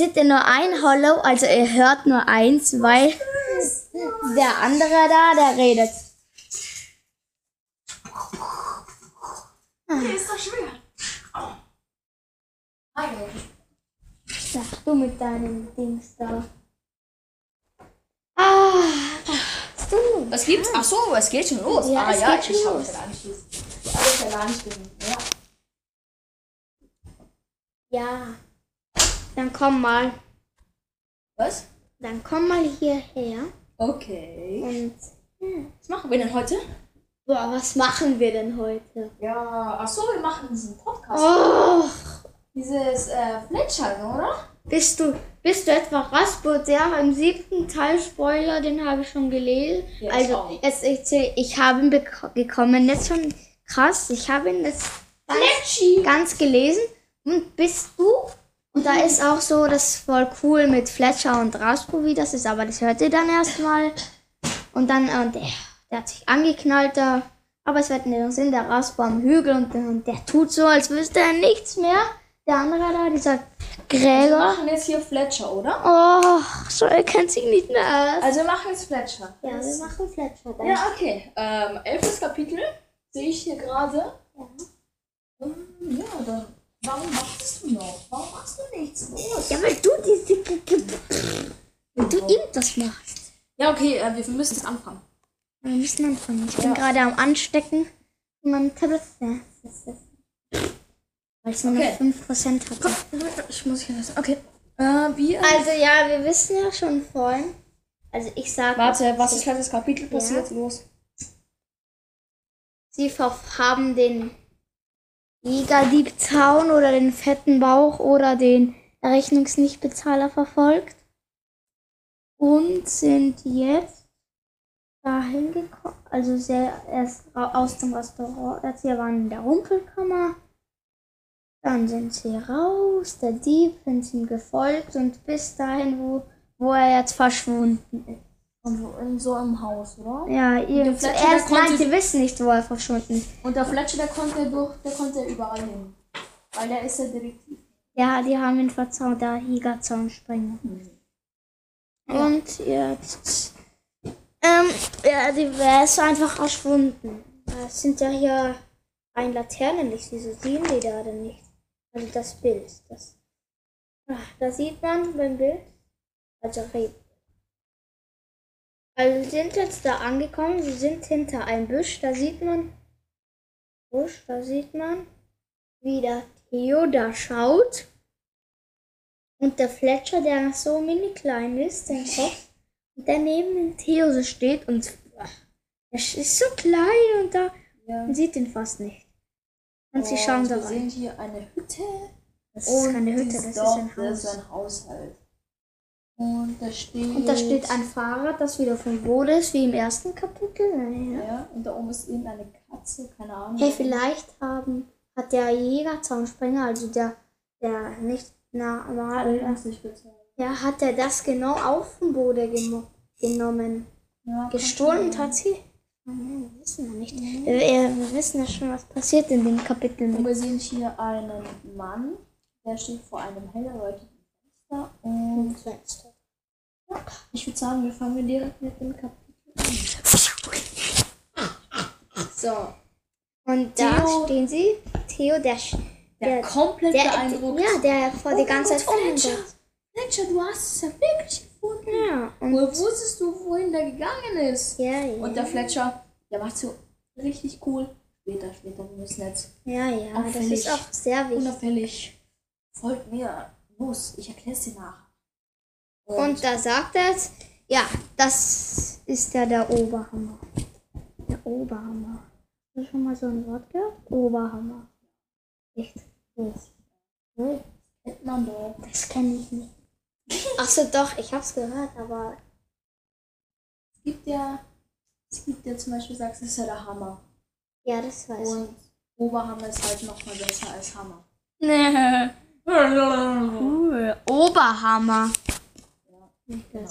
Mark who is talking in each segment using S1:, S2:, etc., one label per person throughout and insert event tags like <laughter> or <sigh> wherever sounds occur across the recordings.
S1: seht ihr nur ein Hollow, also ihr hört nur eins, weil der andere da, der redet.
S2: Okay, ist doch schwer.
S1: Sag du mit deinem Dings da. Ah, was du?
S2: Was gibt's? Ach so, es geht schon los.
S1: Ja,
S2: ah,
S1: es
S2: ja,
S1: geht
S2: ich
S1: schon
S2: hab
S1: los.
S2: ja gelesen. Ich hab ja nicht gelesen. Ja.
S1: Ja. Dann komm mal.
S2: Was?
S1: Dann komm mal hierher.
S2: Okay.
S1: Und
S2: Was machen wir denn heute?
S1: boah, was machen wir denn heute?
S2: Ja, ach so, wir machen diesen Podcast.
S1: Oh,
S2: Dieses äh, Fletschern, oder?
S1: bist du, bist du etwa Rasput? Ja, im siebten Teil Spoiler, den habe ich schon gelesen.
S2: Ja,
S1: also jetzt ich, ich habe ihn bek- bekommen. Jetzt schon krass. Ich habe ihn jetzt
S2: Fletschi!
S1: ganz gelesen. Und bist du? Und da ist auch so, das ist voll cool mit Fletcher und Raspo, wie das ist, aber das hört ihr dann erstmal. Und dann, äh, der, der hat sich angeknallt da. Aber es wird nicht Sinn, der Raspo am Hügel und, der- und der tut so, als wüsste er nichts mehr. Der andere da, dieser
S2: Wir
S1: Gräger.
S2: machen jetzt hier Fletcher, oder?
S1: Oh, so er kennt sich nicht mehr aus.
S2: Also wir machen jetzt Fletcher.
S1: Ja, wir machen Fletcher dann.
S2: Ja, okay. Ähm, elftes Kapitel sehe ich hier gerade. Ähm, ja, dann. Warum machst du noch? Warum machst du nichts? Los.
S1: Ja, weil du diese. Weil du irgendwas machst.
S2: Ja, okay, äh, wir müssen jetzt anfangen.
S1: Wir müssen anfangen. Ich bin
S2: Ja.
S1: gerade am Anstecken von meinem Tablet. Ja, das das. Weil ich nur
S2: Okay.
S1: noch 5% hatte.
S2: Ich muss hier das. Okay. Äh, wir.
S1: Also ja, wir wissen ja schon vorhin. Also ich sage.
S2: Warte, was ist letztes Kapitel passiert? Los.
S1: Sie haben den Jägerdiebzaun oder den fetten Bauch oder den Rechnungsnichtbezahler verfolgt und sind jetzt dahin gekommen, also sehr erst aus dem Restaurant, als sie waren in der Rumpelkammer, dann sind sie raus, der Dieb sind ihm gefolgt und bis dahin, wo, wo er jetzt verschwunden ist.
S2: In so einem Haus, oder?
S1: Ja, ihr zuerst
S2: der
S1: meint, sie wissen nicht, wo er verschwunden ist.
S2: Und der Fletcher, der konnte durch, der konnte überall hin. Weil der ist ja Detektiv.
S1: Ja, die haben ihn verzaunt, der Jägerzaun springen. Und jetzt. Ähm, ja, die, er ist einfach verschwunden. Es sind ja hier ein Laternenlicht, wieso sehen die da denn nicht? Also das Bild. Das, Ach, da sieht man beim Bild. Also Reb. Also sie sind jetzt da angekommen, sie sind hinter einem Büsch, da sieht man. Busch, da sieht man, wie der Theo da schaut. Und der Fletcher, der noch so mini klein ist, den <laughs> Kopf, und der neben dem Theo so steht und er ist so klein und da
S2: Ja.
S1: man sieht ihn fast nicht. Und sie schauen da
S2: wir
S1: rein.
S2: sehen hier eine Hütte.
S1: Das ist keine Hütte, das ist ein
S2: Das ist
S1: Haus.
S2: ein Haushalt. Und da steht.
S1: Und da steht ein Fahrrad, das wieder vom Boden ist, wie im ersten Kapitel. Ja.
S2: Ja, und da oben ist irgendeine Katze, keine Ahnung.
S1: Hey, vielleicht haben, hat der Jägerzaunspringer, also der, der nicht normal, ja, hat er das genau auf dem Boden gemo genommen.
S2: Ja,
S1: Gestohlen hat sie. Oh, wir wissen ja nicht. Wir, wir wir wissen ja schon, was passiert in den Kapiteln.
S2: Und wir sehen hier einen Mann, der steht vor einem hell erleuchteten Fenster. Und
S1: Fenster.
S2: Ich würde sagen, wir fangen direkt mit dem Kapitel an. So,
S1: Und da
S2: Theo-
S1: stehen sie. Theo, der,
S2: der,
S1: der,
S2: komplett
S1: der,
S2: beeindruckt.
S1: ja, der vor die
S2: Oh
S1: ganze
S2: mein
S1: Zeit Fletcher.
S2: Fletcher, du hast es ja wirklich gefunden.
S1: Ja, und,
S2: Woher wusstest du, wohin der gegangen ist?
S1: ja, ja.
S2: Und der Fletcher, der macht so richtig cool. Später, später, wir müssen jetzt
S1: ja, ja, das
S2: Auffällig.
S1: ist auch sehr wichtig.
S2: unauffällig. Folgt mir. Los, ich erkläre dir nach.
S1: Und da sagt er jetzt, ja, das ist ja der Oberhammer. Der Oberhammer. Hast du schon mal so ein Wort gehört? Oberhammer. Echt? Das,
S2: kennt man doch.
S1: das kenne ich nicht. Ach so, doch, ich hab's gehört, aber
S2: Es gibt ja, es gibt ja zum Beispiel, sagst du, das ist ja der Hammer.
S1: ja, das weiß ich.
S2: Und Oberhammer ist halt noch mal besser als Hammer.
S1: Nee. <laughs> Cool. Oberhammer.
S2: Genau.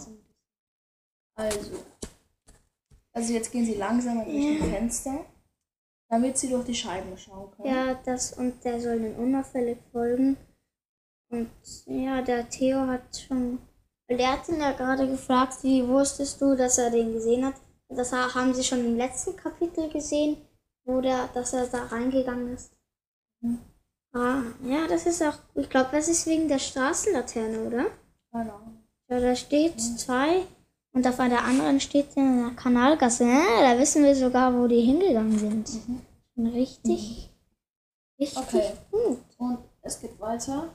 S2: Also. Also jetzt gehen sie langsam durch das Fenster, damit sie durch die Scheiben schauen können.
S1: Ja, das und der soll den unauffällig folgen. Und ja, der Theo hat schon. Der hat ihn ja gerade gefragt, wie wusstest du, dass er den gesehen hat? Das ha- haben sie schon im letzten Kapitel gesehen, wo der, dass er da reingegangen ist. Ah, ja, das ist auch. Ich glaube, das ist wegen der Straßenlaterne, oder?
S2: Keine Ahnung.
S1: Ja, da steht zwei und auf der anderen steht in der Kanalgasse. Ja, da wissen wir sogar, wo die hingegangen sind. Schon Richtig, richtig
S2: Okay.
S1: gut.
S2: Und es geht weiter.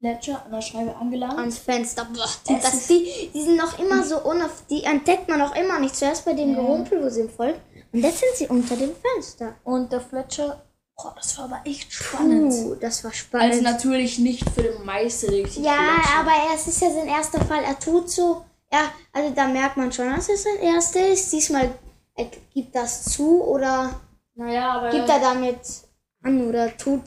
S2: Gletscher an der Scheibe angelangt.
S1: Ans Fenster. Boah, das, die, die sind noch immer so unauf. Die entdeckt man noch immer nicht. Zuerst bei dem
S2: Ja.
S1: Gerumpel, wo sie folgt. Und jetzt sind sie unter dem Fenster.
S2: Und der Fletcher, boah, das war aber echt spannend.
S1: Puh, das war
S2: Also
S1: spannend.
S2: natürlich nicht für den Meisterdetektiv.
S1: ja, aber es ist ja sein erster Fall. Er tut so. Ja, also da merkt man schon, dass es sein erster ist. Diesmal er gibt das zu oder
S2: Naja, aber.
S1: gibt er damit an oder tut.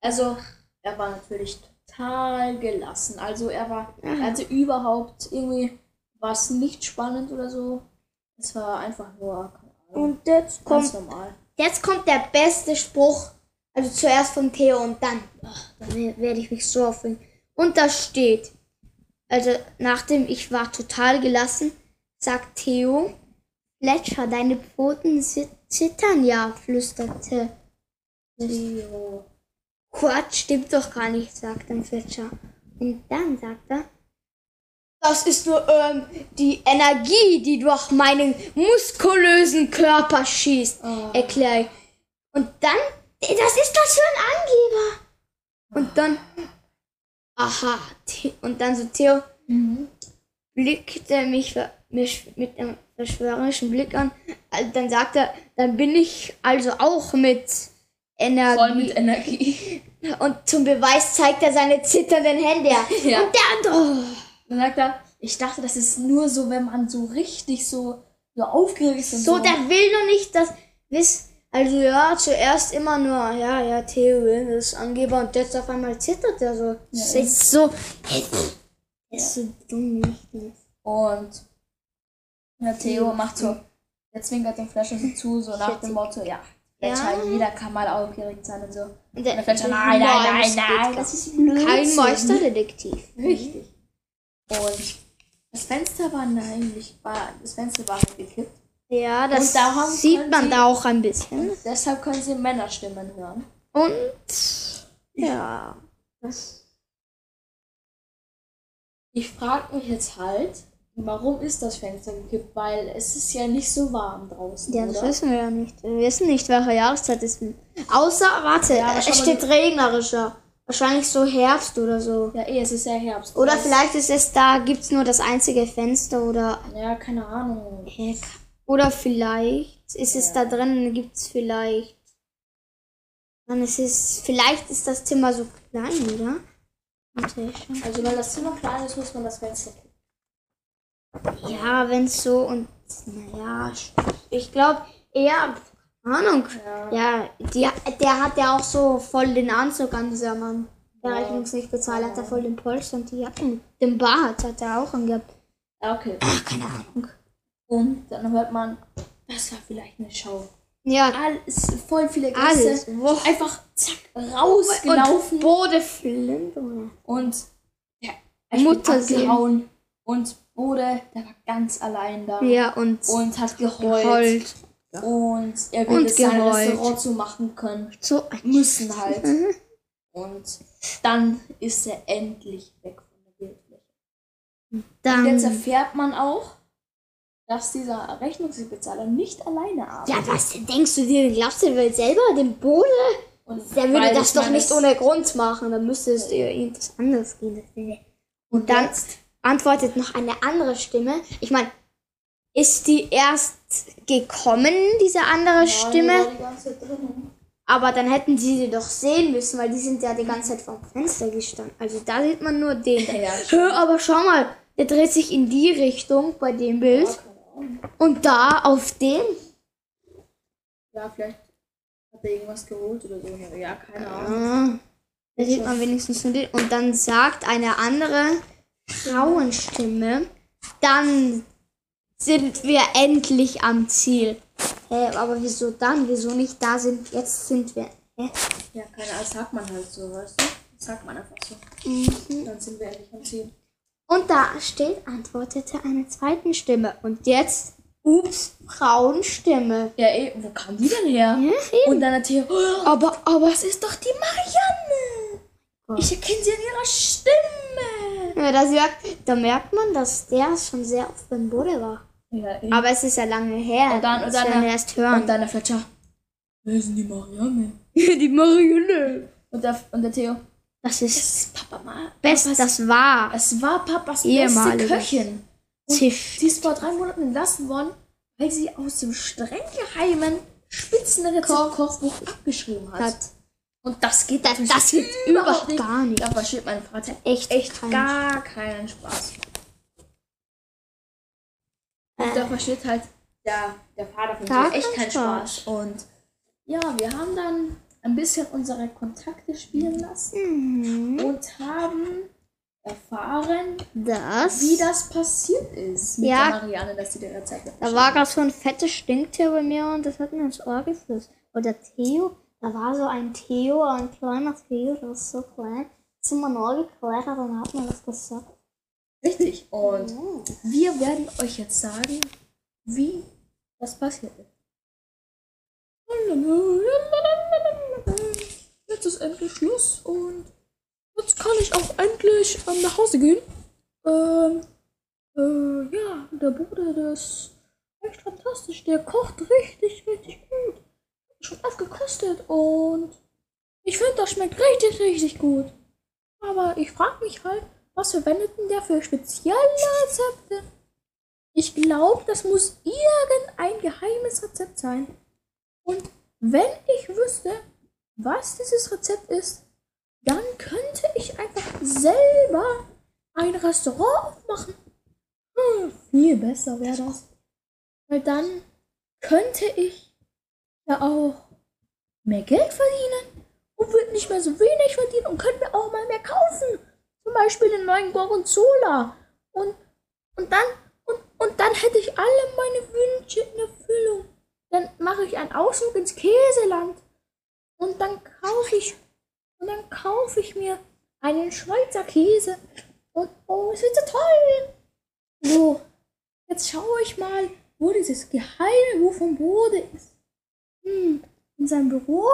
S2: Also, er war natürlich total gelassen. Also, er war, er hatte überhaupt irgendwie was nicht spannend oder so. Es war einfach nur, keine Ahnung,
S1: Und jetzt
S2: ganz
S1: kommt,
S2: normal.
S1: Jetzt kommt der beste Spruch. Also zuerst von Theo und dann. Ach, dann we- werde ich mich so aufregen. Und da steht. Also nachdem ich war total gelassen, sagt Theo. Fletcher, deine Pfoten zi- zittern ja, flüsterte.
S2: Theo.
S1: Quatsch, stimmt doch gar nicht, sagt dann Fletcher. Und dann sagt er, das ist nur ähm, die Energie, die durch meinen muskulösen Körper schießt,
S2: Oh.
S1: erkläre ich. Und dann, das ist das für ein Angeber. Und dann, aha, und dann so Theo
S2: Mhm.
S1: blickte mich, mich mit einem verschwörerischen Blick an. Also Dann sagt er, dann bin ich also auch mit Energie.
S2: Voll mit Energie.
S1: Und zum Beweis zeigt er seine zitternden Hände.
S2: Ja.
S1: Und der andere.
S2: Dann sagt er, ich dachte, das ist nur so, wenn man so richtig so, so aufgeregt ist. und
S1: So, der will nur nicht, dass. Wiss, also ja, zuerst immer nur, ja, ja, Theo will das Angeber und jetzt auf einmal zittert er so. Das ist so. Das ist so dumm, nicht?
S2: Und der Theo macht so, der zwinkert den Fletcher so zu, so nach dem Motto, ja, Fletcher,
S1: Ja.
S2: jeder kann mal aufgeregt sein und so.
S1: Und
S2: Und der Fletcher, nein, nein, nein, nein, das ist
S1: nicht. Kein. Meisterdetektiv.
S2: Richtig. Und das Fenster war eigentlich, war, das Fenster war halt gekippt.
S1: Ja, das sieht man
S2: Sie-
S1: da auch ein bisschen.
S2: Deshalb können sie Männerstimmen hören.
S1: Und ja, das.
S2: Ich frage mich jetzt halt, warum ist das Fenster gekippt? Weil es ist ja nicht so warm draußen,
S1: Ja, das
S2: oder?
S1: wissen wir ja nicht. Wir wissen nicht, welche Jahreszeit es ist. Außer, warte,
S2: Ja,
S1: es steht regnerischer. Wahrscheinlich so Herbst oder so.
S2: Ja, eh, es ist ja Herbst.
S1: Oder vielleicht ist es da, gibt's nur das einzige Fenster oder.
S2: Ja, keine Ahnung.
S1: Oder vielleicht ist es da drin, gibt's vielleicht. Dann ist es. Vielleicht ist das Zimmer so klein, oder?
S2: Also wenn das Zimmer klein ist, muss man das Fenster.
S1: Ja, wenn's so und. Naja, ich glaube eher. Ahnung.
S2: Ja.
S1: Ja, die, der hat ja auch so voll den Anzug an, dieser Mann. Der
S2: Ja.
S1: Rechnungslicht bezahlt, hat er voll den Polster und die Jacken. Den Bart hat er auch angehabt.
S2: Ja, okay.
S1: Ach, keine Ahnung.
S2: Und dann hört man, das war vielleicht eine Show.
S1: Ja,
S2: Alles, voll viele Gäste. Einfach zack, rausgelaufen.
S1: Und Bode Flint?
S2: Und ja,
S1: Mutter
S2: abgehauen. Und Bode, der war ganz allein da.
S1: Ja, und,
S2: Und hat geheult.
S1: geheult.
S2: Und er will
S1: Und
S2: es sein. Restaurant zu machen können.
S1: So ein
S2: Müssen halt.
S1: Mhm.
S2: Und dann ist er endlich weg von der Bildfläche. Und
S1: Dann.
S2: jetzt erfährt man auch, dass dieser Rechnungsbezahler nicht alleine arbeitet.
S1: Ja, was denkst du dir? Glaubst du, der will selber den Bode?
S2: Und
S1: Der würde das doch nicht ohne Grund machen. Dann müsste es dir irgendwas anderes gehen.
S2: Und
S1: dann
S2: jetzt,
S1: antwortet noch eine andere Stimme. Ich meine, ist die erst gekommen, diese andere
S2: Ja,
S1: Stimme?
S2: die.
S1: Aber dann hätten sie sie doch sehen müssen, weil die sind ja die ganze Zeit vom Fenster gestanden. Also da sieht man nur den. <laughs>
S2: Ja,
S1: Hör, aber schau mal, der dreht sich in die Richtung bei dem Bild.
S2: Ja, Ahnung.
S1: Und da auf dem.
S2: Ja, vielleicht hat er irgendwas geholt oder so. Ja, keine Ahnung.
S1: Ah, da sieht man wenigstens nur den. Und dann sagt eine andere Frauenstimme, dann sind wir endlich am Ziel. Hä, aber wieso dann? Wieso nicht da sind? Jetzt sind wir. Hä?
S2: Ja, keine Ahnung, sagt man halt so, weißt du? Sagt man einfach so.
S1: Mhm.
S2: Dann sind wir endlich am Ziel.
S1: Und da steht, antwortete eine zweiten Stimme. Und jetzt, ups, Frauenstimme.
S2: Ja, ey, wo kam die denn her?
S1: Ja,
S2: Und dann hat hier, oh,
S1: Aber, aber,
S2: das ist doch die Marianne.
S1: Gott.
S2: Ich erkenne sie an ihrer Stimme.
S1: Ja, das merkt, da merkt man, dass der schon sehr oft beim Bude war.
S2: Ja, ey.
S1: Aber es ist ja lange her.
S2: Und dann- und dann-
S1: erst
S2: Und
S1: hören.
S2: dann der Fletcher. Wer ist denn die Marianne? <laughs>
S1: die Marionette.
S2: Und der, und der Theo.
S1: Das
S2: Das
S1: ist
S2: ist Papa mal.
S1: best, das war
S2: Es war Papas
S1: Ehemalige.
S2: beste Köchin.
S1: Tisch.
S2: Sie ist vor drei Monaten entlassen worden, weil sie aus dem streng geheimen Spitzenrezept-Kochbuch abgeschrieben hat.
S1: Hat.
S2: Und das geht
S1: Das, das geht überhaupt gar nicht.
S2: Da versteht mein Vater
S1: Echt,
S2: echt
S1: kein
S2: gar keinen Spaß. Und
S1: Äh.
S2: da versteht halt der, der Vater von
S1: Gar
S2: mir echt
S1: keinen
S2: keinen Spaß. Und ja, wir haben dann ein bisschen unsere Kontakte spielen lassen
S1: Mhm.
S2: und haben erfahren,
S1: Das.
S2: wie das passiert ist mit
S1: Ja.
S2: der Marianne, dass sie die Rezepte
S1: Da war gerade so ein fettes Stinktier bei mir und das hat mir ins Ohr geflüstert. Oder Theo, da war so ein Theo, ein kleiner Theo, der ist so klein. Sind wir neu geklettert und hat mir das gesagt.
S2: Richtig. Und
S1: Oh.
S2: wir werden euch jetzt sagen, wie das passiert ist. Jetzt ist endlich Schluss und jetzt kann ich auch endlich ähm, nach Hause gehen. Ähm, äh, ja, der Bruder, der ist echt fantastisch. Der kocht richtig, richtig gut. Schon oft gekostet und ich finde, das schmeckt richtig, richtig gut. Aber ich frage mich halt, was verwendet denn der für spezielle Rezepte? Ich glaube, das muss irgendein geheimes Rezept sein. Und wenn ich wüsste, was dieses Rezept ist, dann könnte ich einfach selber ein Restaurant aufmachen. Hm, viel besser wäre das. Weil dann könnte ich ja auch mehr Geld verdienen und würde nicht mehr so wenig verdienen und könnte mir auch mal mehr kaufen. Zum Beispiel den neuen Gorgonzola. Und, und dann und, und dann hätte ich alle meine Wünsche in Erfüllung. Dann mache ich einen Ausflug ins Käseland. Und dann kaufe ich und dann kaufe ich mir einen Schweizer Käse. Und oh, es wird so toll. So, jetzt schaue ich mal, wo dieses geheime Buch vom Bode ist. Hm, in seinem Büro.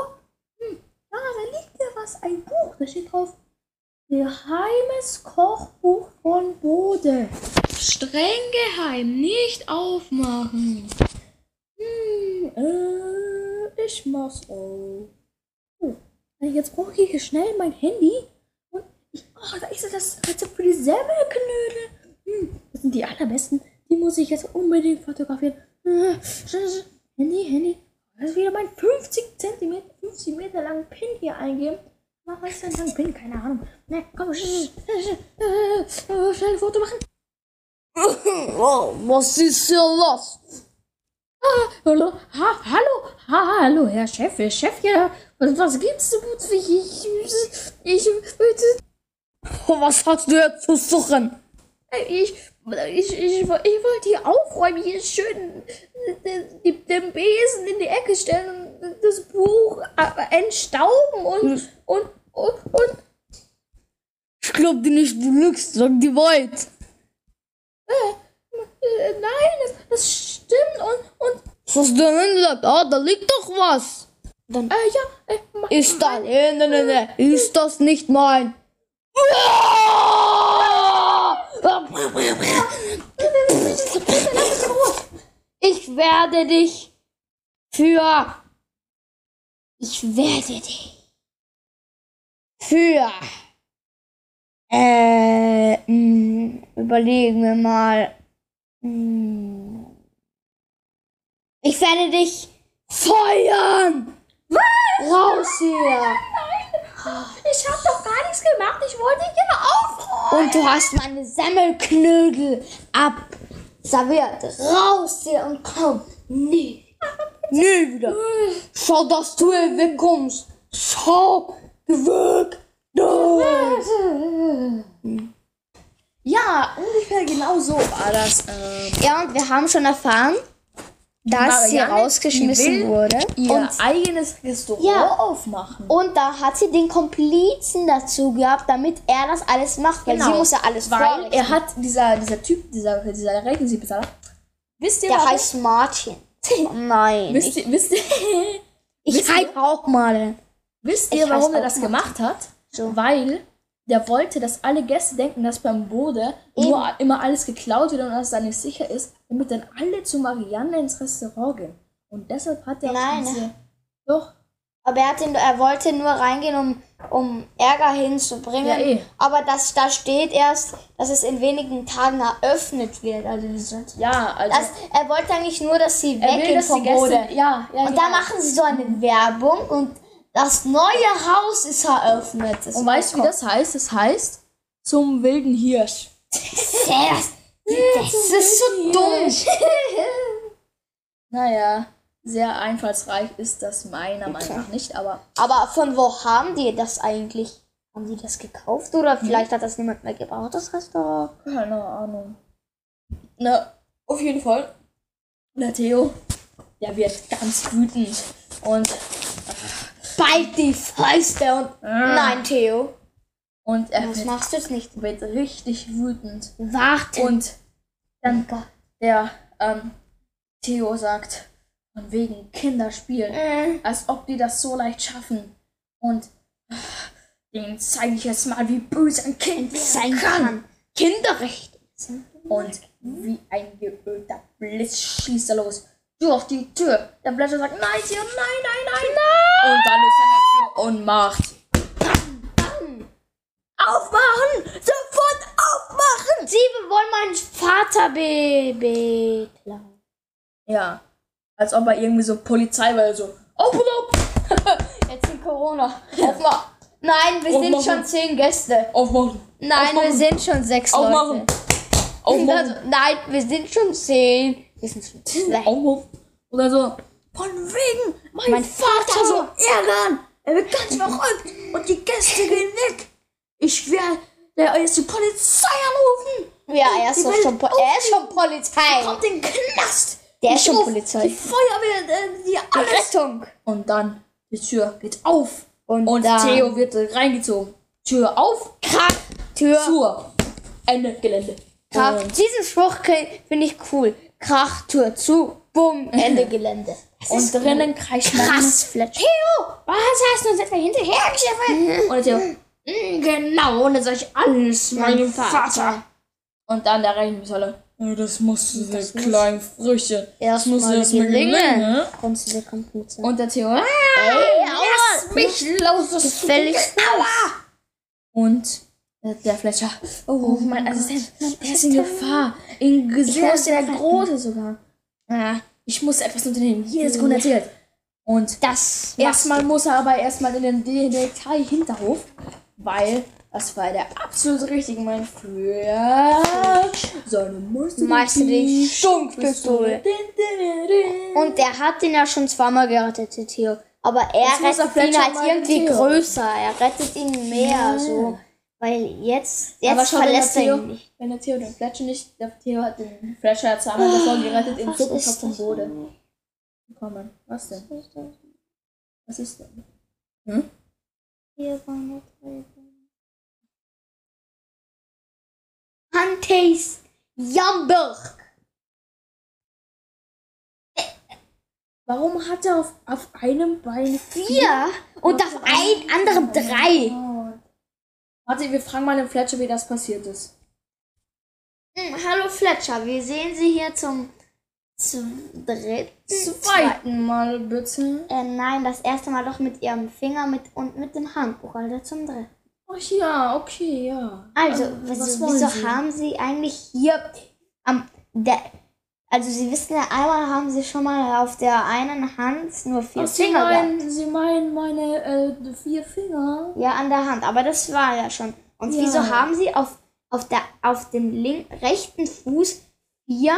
S2: Hm, da, da liegt ja was, ein Buch. Da steht drauf, Geheimes Kochbuch von Bode. Streng geheim, nicht aufmachen. Hm, äh, ich mach's auf. Oh, jetzt brauche ich hier schnell mein Handy. Und ich, oh, da ist ja das Rezept für die Semmelknödel. Hm, das sind die allerbesten. Die muss ich jetzt unbedingt fotografieren. Äh, Handy, Handy. Ist wieder mein 50 cm, 50 Meter langen Pin hier eingeben. Was ist denn lang Pin? Keine Ahnung. Ne, komm, schnell, ein Foto machen.
S1: Oh, <laughs> was ist hier los?
S2: Ah, hallo, ha, hallo, ha, hallo, Herr Chef, Herr Chef, ja, was, was gibt's so gut für ich, ich, ich,
S1: Was hast du jetzt zu suchen?
S2: ich, ich, ich, ich wollte hier aufräumen, hier schön den, den Besen in die Ecke stellen und das Buch äh, entstauben und, und, und, und,
S1: Ich glaub dir nicht, du lügst, sag die
S2: äh, nein, das, stimmt und, und,
S1: Was hast du denn gesagt? Ah, da liegt doch was. Dann
S2: äh, ja, äh,
S1: ist das, äh, ne, ne, ne, ist das nicht mein? Ich werde dich für. Ich werde dich für. Äh, mh, überlegen wir mal. Mh, ich werde dich feuern! Raus hier!
S2: Ich hab doch gar nichts gemacht, ich wollte hier aufräumen.
S1: Und du hast meine Semmelknödel abserviert. Raus hier und komm nie. Nie wieder. Schau, dass du hier wegkommst. Schau, weg.
S2: Ja, ungefähr genau so war das. Ähm,
S1: Ja, und wir haben schon erfahren, dass sie rausgeschmissen wurde.
S2: ihr
S1: Und,
S2: eigenes Restaurant
S1: Ja.
S2: aufmachen.
S1: und da hat sie den Komplizen dazu gehabt, damit er das alles macht, weil sie muss ja alles
S2: Genau. weil
S1: vorrichten.
S2: er hat dieser dieser Typ dieser dieser Rechnungsbezahler. Wisst ihr
S1: Der
S2: warum?
S1: heißt Martin. Oh nein. <laughs>
S2: wisst ihr wisst ihr
S1: ich schreibe auch mal.
S2: wisst ihr warum er das gemacht hat?
S1: So.
S2: Weil der wollte, dass alle Gäste denken, dass beim Bode nur immer alles geklaut wird und dass da nicht sicher ist, damit dann alle zu Marianne ins Restaurant gehen. Und deshalb hat er
S1: Nein.
S2: diese doch
S1: Aber er, ihn, er wollte nur reingehen, um, um Ärger hinzubringen.
S2: Ja, eh.
S1: Aber das, da steht erst, dass es in wenigen Tagen eröffnet wird. Also
S2: ja also
S1: das, er wollte eigentlich nur, dass sie weggehen vom Bode.
S2: ja ja
S1: Und
S2: genau.
S1: da machen sie so eine Werbung und das neue Haus ist eröffnet. Das
S2: Und weißt du, wie das heißt? Das heißt zum wilden Hirsch.
S1: Das, das ist so dumm. <laughs>
S2: Naja, sehr einfallsreich ist das meiner Meinung nach nicht, aber
S1: Aber von wo haben die das eigentlich? Haben die das gekauft oder vielleicht hat das niemand mehr gebraucht, das Restaurant?
S2: keine Ahnung. Na, auf jeden Fall. Der Theo, der wird ganz wütend und
S1: Bald die Fäuste und. Nein, Theo.
S2: und er wird,
S1: machst du jetzt nicht.
S2: wird richtig wütend.
S1: Warte.
S2: Und dann der ähm, Theo sagt, von wegen Kinderspielen,
S1: Äh,
S2: als ob die das so leicht schaffen. Und denen zeige ich jetzt mal, wie böse ein Kind
S1: sein
S2: kann.
S1: kann. Kinderrechte.
S2: Und wie ein geölter Blitz schießt er los. Durch die Tür. Der Blätter sagt, nein, Theo, nein, nein, nein, nein. Und dann ist er an der Tür und macht. Aufmachen! Sofort aufmachen!
S1: Sie wollen meinen Vater be.
S2: Ja. Als ob er irgendwie so Polizei war, so. Open up! <laughs>
S1: Jetzt in Corona. Aufmachen. Nein, wir sind
S2: Aufmachen.
S1: schon zehn Gäste.
S2: Aufmachen!
S1: Nein, wir
S2: Aufmachen.
S1: sind schon sechs
S2: Aufmachen!
S1: Leute.
S2: Aufmachen!
S1: Also, nein, wir sind schon zehn.
S2: Aufmachen! Oder so. Von wegen, mein,
S1: Mein
S2: Vater,
S1: Vater.
S2: so ärgern! Er wird ganz verrückt und die Gäste gehen weg! Ich werde jetzt die Polizei anrufen!
S1: Ja, er ist, schon, Po- er ist schon Polizei.
S2: Kommt in den Knast!
S1: Der
S2: Ich
S1: ist schon Polizei.
S2: Die Feuerwehr, äh, die alles.
S1: Rettung.
S2: Und dann, die Tür geht auf.
S1: Und,
S2: Und Theo wird reingezogen. Tür auf,
S1: Krach, Tür.
S2: zu. Ende Gelände.
S1: Krach.
S2: Und,
S1: Diesen Spruch finde ich cool. Krach, Tür zu, bumm, Ende Gelände.
S2: und drinnen kreischt man.
S1: Krass, Fletch. Theo, was hast du uns etwa hinterher geschafft?
S2: Und Theo,
S1: Mm, Genau, und dann sag ich alles, mein Vater.
S2: Und dann der Rechnungshalle. Ja, das muss diese kleinen Früchte.
S1: Erst
S2: muss
S1: mal
S2: erst mal
S1: gelingen.
S2: gelingen.
S1: Konntest Komplize.
S2: Und der Theo, ah,
S1: Ey,
S2: lass mich los, das ist
S1: Gefällig.
S2: Aua! Und der, Fletcher, oh, mein Assistent, der ist in Gefahr. In sehr,
S1: ihn
S2: sehr
S1: retten.
S2: große sogar. Ja, ich muss etwas unternehmen. Jede Sekunde erzählt. Und
S1: Das
S2: erstmal muss er aber erstmal in den Detail-Hinterhof, weil das war der absolut richtige Mann für seine Meister,
S1: die Stumpfpistole. Und der hat den ja schon zweimal gerettet, der Theo. Aber er
S2: Jetzt
S1: rettet ihn halt irgendwie größer. Er rettet ihn mehr, so. Weil jetzt, jetzt verlässt er ihn nicht.
S2: wenn der Theo den Fletcher nicht, der Theo hat den Fletcher zweimal davor gerettet im
S1: Was ist
S2: vom
S1: das?
S2: Boden. Kommen. Was denn? Was ist denn? Hm?
S1: Hier war noch drei. Hantes Jamberg.
S2: Warum hat er auf, auf einem Bein
S1: Vier und auf ein anderem drei.
S2: Warte, wir fragen mal den Fletcher, wie das passiert ist.
S1: Hm, hallo Fletcher, wir sehen Sie hier zum, dritten,
S2: Zweiten Mal bitte.
S1: Äh, nein, das erste Mal doch mit Ihrem Finger mit und mit dem Handbuch, also zum dritten.
S2: Ach ja, okay, ja.
S1: Also,
S2: Ähm,
S1: wieso, wieso haben Sie eigentlich hier am der also Sie wissen ja, einmal haben Sie schon mal auf der einen Hand nur vier
S2: Ach, Sie
S1: Finger gehabt.
S2: meinen, Sie meinen meine äh, vier Finger?
S1: Ja, an der Hand, aber das war ja schon. Und
S2: Ja.
S1: wieso haben Sie auf, auf, der, auf dem link, rechten Fuß vier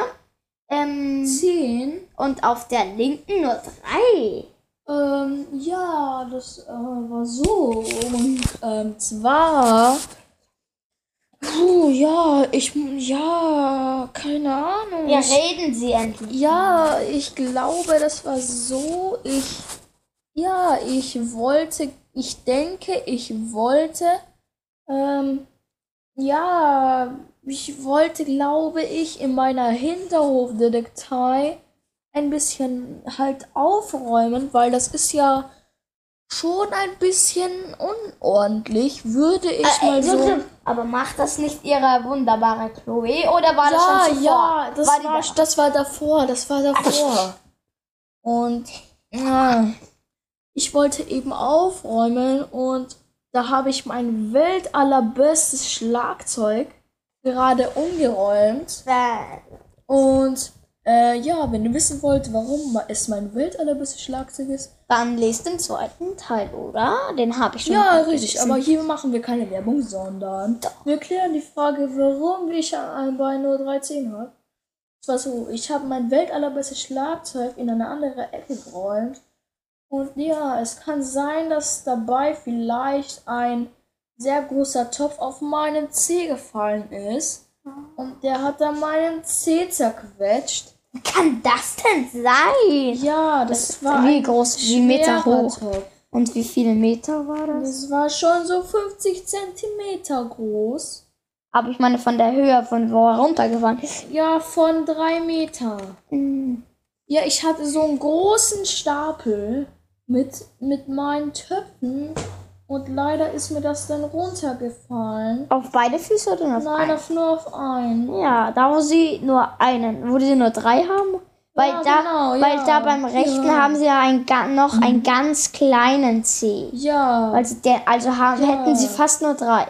S1: ähm,
S2: Zehn?
S1: und auf der linken nur drei?
S2: Ähm, ja, das äh, war so. Und ähm, zwar Puh, ja, ich, ja, keine Ahnung.
S1: Ja, reden Sie endlich.
S2: Ja, ich glaube, das war so. Ich, ja, ich wollte, ich denke, ich wollte, ähm, ja, ich wollte, glaube ich, in meiner Hinterhofdetektei ein bisschen halt aufräumen, weil das ist ja schon ein bisschen unordentlich, würde ich
S1: Äh,
S2: mal
S1: äh,
S2: so.
S1: aber macht das nicht Ihre wunderbare Chloe oder war das
S2: Ja,
S1: schon zuvor?
S2: ja, das
S1: War
S2: war,
S1: da?
S2: das war davor, das war davor. Und ja, ich wollte eben aufräumen und da habe ich mein weltallerbestes Schlagzeug gerade umgeräumt.
S1: Äh,
S2: Und äh, ja, wenn ihr wissen wollt, warum es mein weltallerbestes Schlagzeug ist,
S1: Dann lest den zweiten Teil, oder? Den habe ich schon.
S2: Ja, richtig, aber hier machen wir keine Werbung, sondern wir klären die Frage, warum ich einem Bein nur 13 habe. Es war so, ich habe mein weltallerbestes Schlagzeug in eine andere Ecke geräumt. Und ja, es kann sein, dass dabei vielleicht ein sehr großer Topf auf meinen Zeh gefallen ist. Und der hat dann meinen Zeh zerquetscht.
S1: Wie kann das denn sein?
S2: Ja, das, war
S1: wie groß, wie Meter hoch. Und wie viele Meter war das?
S2: Das war schon so 50 Zentimeter groß.
S1: Aber ich meine von der Höhe, von wo er runtergefahren ist.
S2: Ja, von drei Meter.
S1: Hm.
S2: Ja, ich hatte so einen großen Stapel mit, mit meinen Töpfen und leider ist mir das dann runtergefallen.
S1: Auf beide Füße oder nur auf
S2: Nein,
S1: einen?
S2: nur auf einen.
S1: Ja, da wo sie nur einen, wo sie nur drei haben. Weil
S2: Ja,
S1: da,
S2: genau,
S1: weil
S2: ja.
S1: da beim rechten
S2: Ja.
S1: haben sie ja ein, noch einen ganz kleinen C.
S2: Ja.
S1: Also, der, also haben, hätten sie fast nur drei.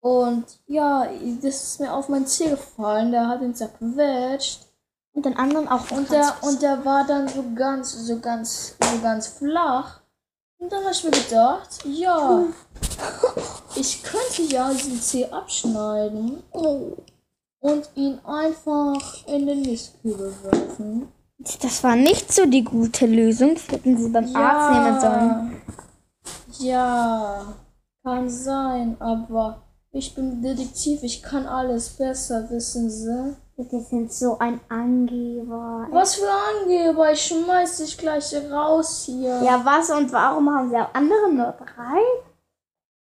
S2: Und ja, das ist mir auf meinen Zeh gefallen. Der hat ihn zerquetscht.
S1: Und den anderen auch.
S2: Und der, und der war dann so ganz, so ganz, so ganz flach. Und dann habe ich mir gedacht, ja, ich könnte ja diesen Zeh abschneiden und ihn einfach in den Mistkübel werfen.
S1: das war nicht so die gute Lösung. Das hätten sie beim Arzt nehmen sollen.
S2: Ja, kann sein, aber ich bin Detektiv, ich kann alles besser, wissen Sie.
S1: Die sind so ein Angeber.
S2: Was für Angeber, ich schmeiß dich gleich raus hier.
S1: Ja, was und warum haben sie auch andere nur drei?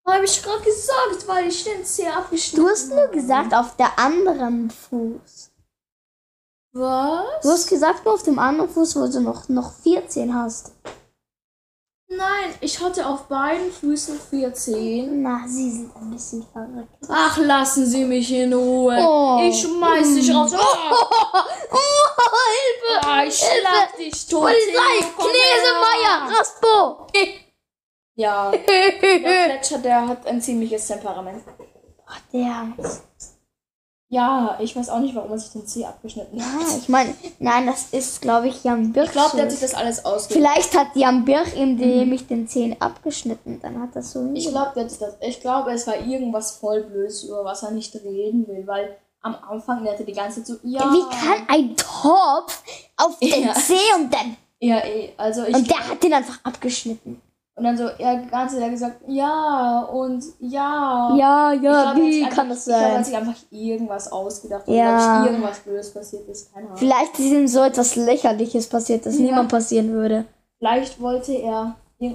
S2: Habe ich gerade gesagt, weil ich den Zeh abgeschnitten
S1: Du hast nur gesagt, auf der anderen Fuß.
S2: Was?
S1: Du hast gesagt, nur auf dem anderen Fuß, wo du noch, noch 14 hast.
S2: Nein, ich hatte auf beiden Füßen 14.
S1: Na, sie sind ein bisschen verrückt.
S2: Ach, lassen Sie mich in Ruhe.
S1: Oh.
S2: Ich schmeiß dich raus. Ah, <laughs>
S1: Oh, Hilfe!
S2: ah, ich schlag dich tot.
S1: Polizei!
S2: Her.
S1: Raspo! <laughs>
S2: Ja, <laughs> der Fletcher, der hat ein ziemliches Temperament.
S1: Der.
S2: Ja, ich weiß auch nicht, warum er sich den Zeh abgeschnitten hat.
S1: Ja, ich meine, nein, das ist, glaube ich, Jan Birch.
S2: Ich glaube, der hat sich das alles ausgedacht.
S1: Vielleicht hat Jan Birch ihm nämlich den Zehen abgeschnitten. Dann hat das so
S2: Mhm. Ich glaube. Ich glaube, es war irgendwas voll Blödes, über was er nicht reden will, weil am Anfang der hatte die ganze Zeit so. Ja.
S1: Wie kann ein Topf auf den <laughs>
S2: Ja.
S1: Zeh und dann.
S2: Ja, ey, also ich.
S1: Und der hat den einfach abgeschnitten.
S2: Und dann so, er ganze Zeit gesagt, ja und ja.
S1: Ja, ja,
S2: glaub,
S1: wie
S2: einfach-
S1: kann das
S2: Ich glaube, er hat
S1: sein?
S2: sich einfach irgendwas ausgedacht.
S1: Ja.
S2: Oder irgendwas Blödes passiert ist. Keine Ahnung.
S1: Vielleicht ist ihm so etwas Lächerliches passiert, das
S2: Ja.
S1: niemand passieren würde.
S2: Vielleicht wollte er. Äh,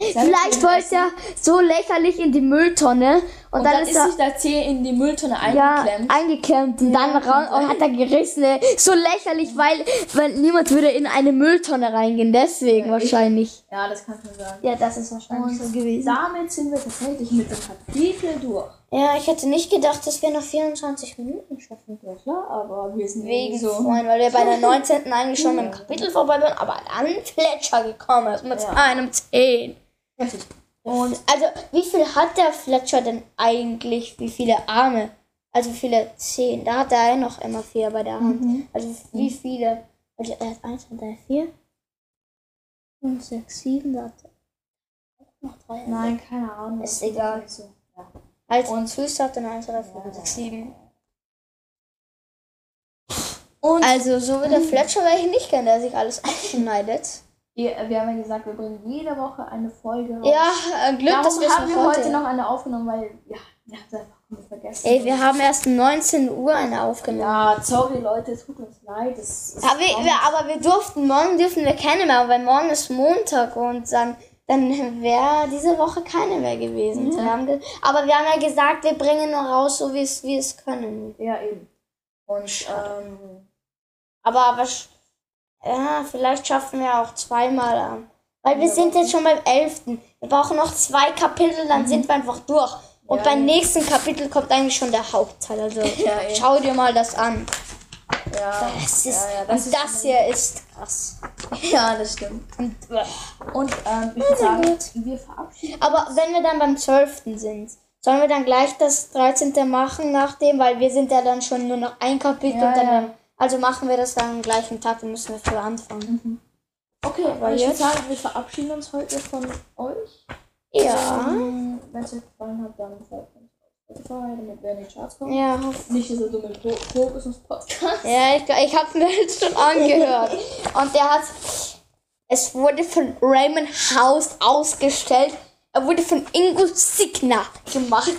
S1: Vielleicht wollte er so lächerlich in die Mülltonne und,
S2: Und
S1: dann,
S2: dann
S1: ist er
S2: sich der Zeh in die Mülltonne
S1: ja,
S2: eingeklemmt.
S1: eingeklemmt und dann raus und hat er gerissen. ey. So lächerlich, weil, weil niemand würde in eine Mülltonne reingehen. Deswegen
S2: Ja, ich-
S1: wahrscheinlich.
S2: ja, das kann schon sein.
S1: Ja, das ist wahrscheinlich so gewesen.
S2: Damit sind wir tatsächlich mit dem Kapitel durch.
S1: Ja, ich hätte nicht gedacht, dass wir noch 24 Minuten schaffen.
S2: Ja klar, aber wir sind
S1: Wegen
S2: so.
S1: Freund, weil wir bei der <laughs> 19. eigentlich schon mit dem Kapitel vorbei waren, aber dann Fletcher gekommen ist mit
S2: Ja.
S1: einem 10.
S2: Richtig.
S1: Und also, wie viel hat der Fletcher denn eigentlich? Wie viele Arme? Also wie viele Zehen? Da hat er noch immer vier bei der Hand. Also wie viele? Also er hat eins, drei, vier, fünf, sechs, sieben, da hat er auch noch drei. Hände.
S2: Nein, keine Ahnung.
S1: Ist egal.
S2: So.
S1: Als und Füße hat eins, zwei, drei, vier, fünf, sechs, sieben.
S2: Und
S1: Also so wie der Fletcher wäre ich nicht gern, der sich alles abschneidet.
S2: wir, wir haben ja gesagt, wir bringen jede Woche eine Folge raus.
S1: Ja, äh, Glück, dass
S2: Darum
S1: wir es
S2: haben wir
S1: heute
S2: noch eine aufgenommen, weil ja, wir hatten einfach wir vergessen.
S1: Ey, wir haben erst um 19 Uhr eine aufgenommen.
S2: ja, sorry Leute, es tut uns leid. Es, es
S1: Aber wir, wir, aber wir durften, morgen dürfen wir keine mehr, weil morgen ist Montag und dann, dann wäre diese Woche keine mehr gewesen. Wir haben ge- aber wir haben ja gesagt, wir bringen nur raus, so wie es wie es können.
S2: ja, eben. Und ähm,
S1: Aber, aber ja, vielleicht schaffen wir auch zweimal an. Weil wir sind jetzt schon beim 11. Wir brauchen noch zwei Kapitel, dann sind wir einfach durch. Und
S2: Ja,
S1: beim
S2: ja.
S1: nächsten Kapitel kommt eigentlich schon der Hauptteil. Also
S2: Ja, ja.
S1: schau dir mal das an.
S2: Ja,
S1: Das ist,
S2: ja, ja,
S1: und
S2: das ist
S1: das hier ist krass.
S2: ja, das stimmt.
S1: Und, äh,
S2: Und ähm, ich würde sagen, wir verabschieden.
S1: Aber wenn wir dann beim 12. sind, sollen wir dann gleich das 13. machen nach dem, weil wir sind ja dann schon nur noch ein Kapitel
S2: Ja,
S1: und dann,
S2: ja.
S1: also machen wir das dann am gleichen Tag, dann müssen wir früher anfangen.
S2: Okay,
S1: Aber
S2: ich würde sagen, wir verabschieden uns heute von euch.
S1: Ja.
S2: Ähm, Wenn es euch gefallen hat, dann folgt uns Spotify, damit wir in die Charts kommen.
S1: Ja,
S2: Nicht dieser dumme Fokus-Podcast.
S1: ja ich, ich habe mir jetzt schon angehört. Und der hat, es wurde von Raymond House ausgestellt. Er wurde von Ingo Signer gemacht.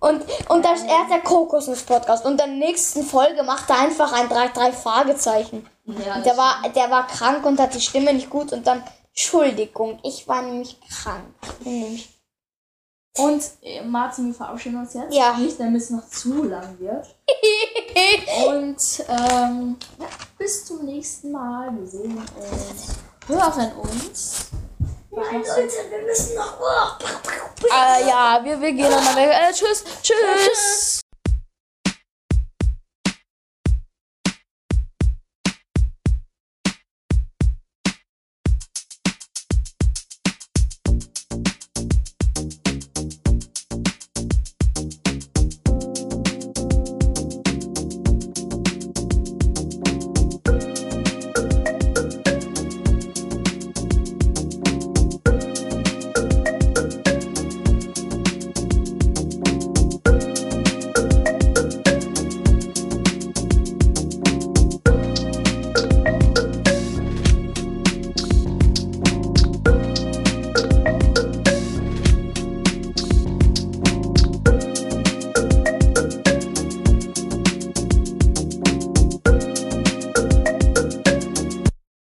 S1: Und, und das, er hat der Kokosnuss-Podcast. Und in der nächsten Folge macht er einfach ein 3-3 Fragezeichen.
S2: Ja,
S1: Der war, der war krank und hat die Stimme nicht gut und dann, Entschuldigung, ich war nämlich krank. Nämlich-
S2: Und äh, Martin, wir verabschieden uns jetzt.
S1: Ja.
S2: Nicht, damit es noch zu lang wird. <laughs> Und ähm, ja, bis zum nächsten Mal. Wir sehen uns, hören uns.
S1: Nein, Leute, wir müssen noch.
S2: Äh, ja, wir, wir gehen dann mal weg. Äh, tschüss. Tschüss.